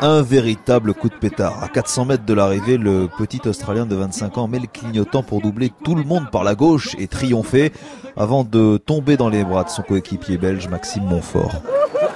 Un véritable coup de pétard. À 400 mètres de l'arrivée, le petit Australien de 25 ans met le clignotant pour doubler tout le monde par la gauche et triompher avant de tomber dans les bras de son coéquipier belge Maxime Montfort.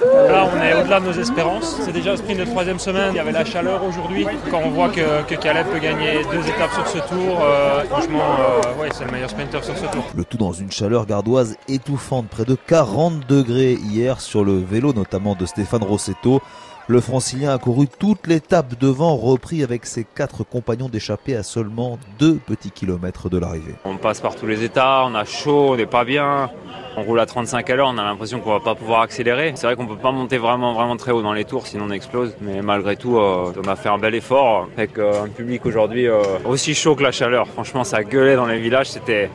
Là, on est au-delà de nos espérances. C'est déjà le sprint de troisième semaine. Il y avait la chaleur aujourd'hui. Quand on voit que, que, Caleb peut gagner deux étapes sur ce tour, euh, franchement, euh, ouais, c'est le meilleur sprinter sur ce tour. Le tout dans une chaleur gardoise étouffante, près de 40 degrés hier sur le vélo, notamment de Stéphane Rossetto. Le francilien a couru toute l'étape devant, repris avec ses quatre compagnons d'échappée à seulement deux petits kilomètres de l'arrivée. On passe par tous les états, on a chaud, on n'est pas bien. On roule à 35 à l'heure, on a l'impression qu'on va pas pouvoir accélérer. C'est vrai qu'on peut pas monter vraiment vraiment très haut dans les tours, sinon on explose. Mais malgré tout, euh, on a fait un bel effort avec euh, un public aujourd'hui euh, aussi chaud que la chaleur. Franchement, ça gueulait dans les villages, c'était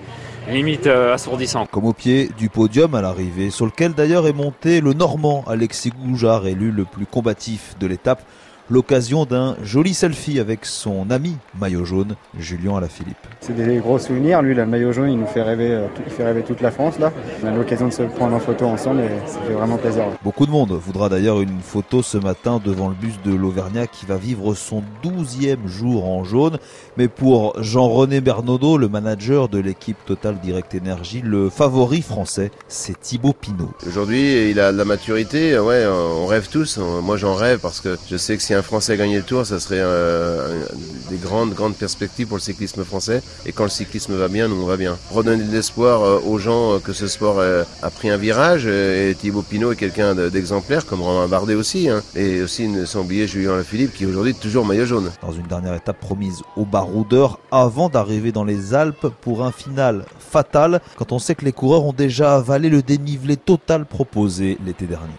limite assourdissant. Comme au pied du podium à l'arrivée, sur lequel d'ailleurs est monté le Normand Alexis Goujard, élu le plus combatif de l'étape l'occasion d'un joli selfie avec son ami maillot jaune, Julien Alaphilippe. C'est des gros souvenirs. Lui, le maillot jaune, il nous fait rêver, euh, il fait rêver toute la France. Là, on a l'occasion de se prendre en photo ensemble et ça fait vraiment plaisir. Beaucoup de monde voudra d'ailleurs une photo ce matin devant le bus de l'Auvergnat qui va vivre son douzième jour en jaune. Mais pour Jean-René Bernaudot, le manager de l'équipe Total Direct Energy, le favori français, c'est Thibaut Pinot. Aujourd'hui, il a de la maturité. Ouais, on rêve tous. Moi, j'en rêve parce que je sais que si un Français gagnait le Tour, ça serait euh, des grandes, grandes perspectives pour le cyclisme français. Et quand le cyclisme va bien, nous on va bien. Redonner de l'espoir euh, aux gens euh, que ce sport a pris un virage. Et Thibaut Pinot est quelqu'un d'exemplaire, comme Romain Bardet aussi. Hein. Et aussi, sans oublier Julien Lafilippe, qui est aujourd'hui toujours maillot jaune. Dans une dernière étape promise au baroudeur, avant d'arriver dans les Alpes pour un final fatal, quand on sait que les coureurs ont déjà avalé le dénivelé total proposé l'été dernier.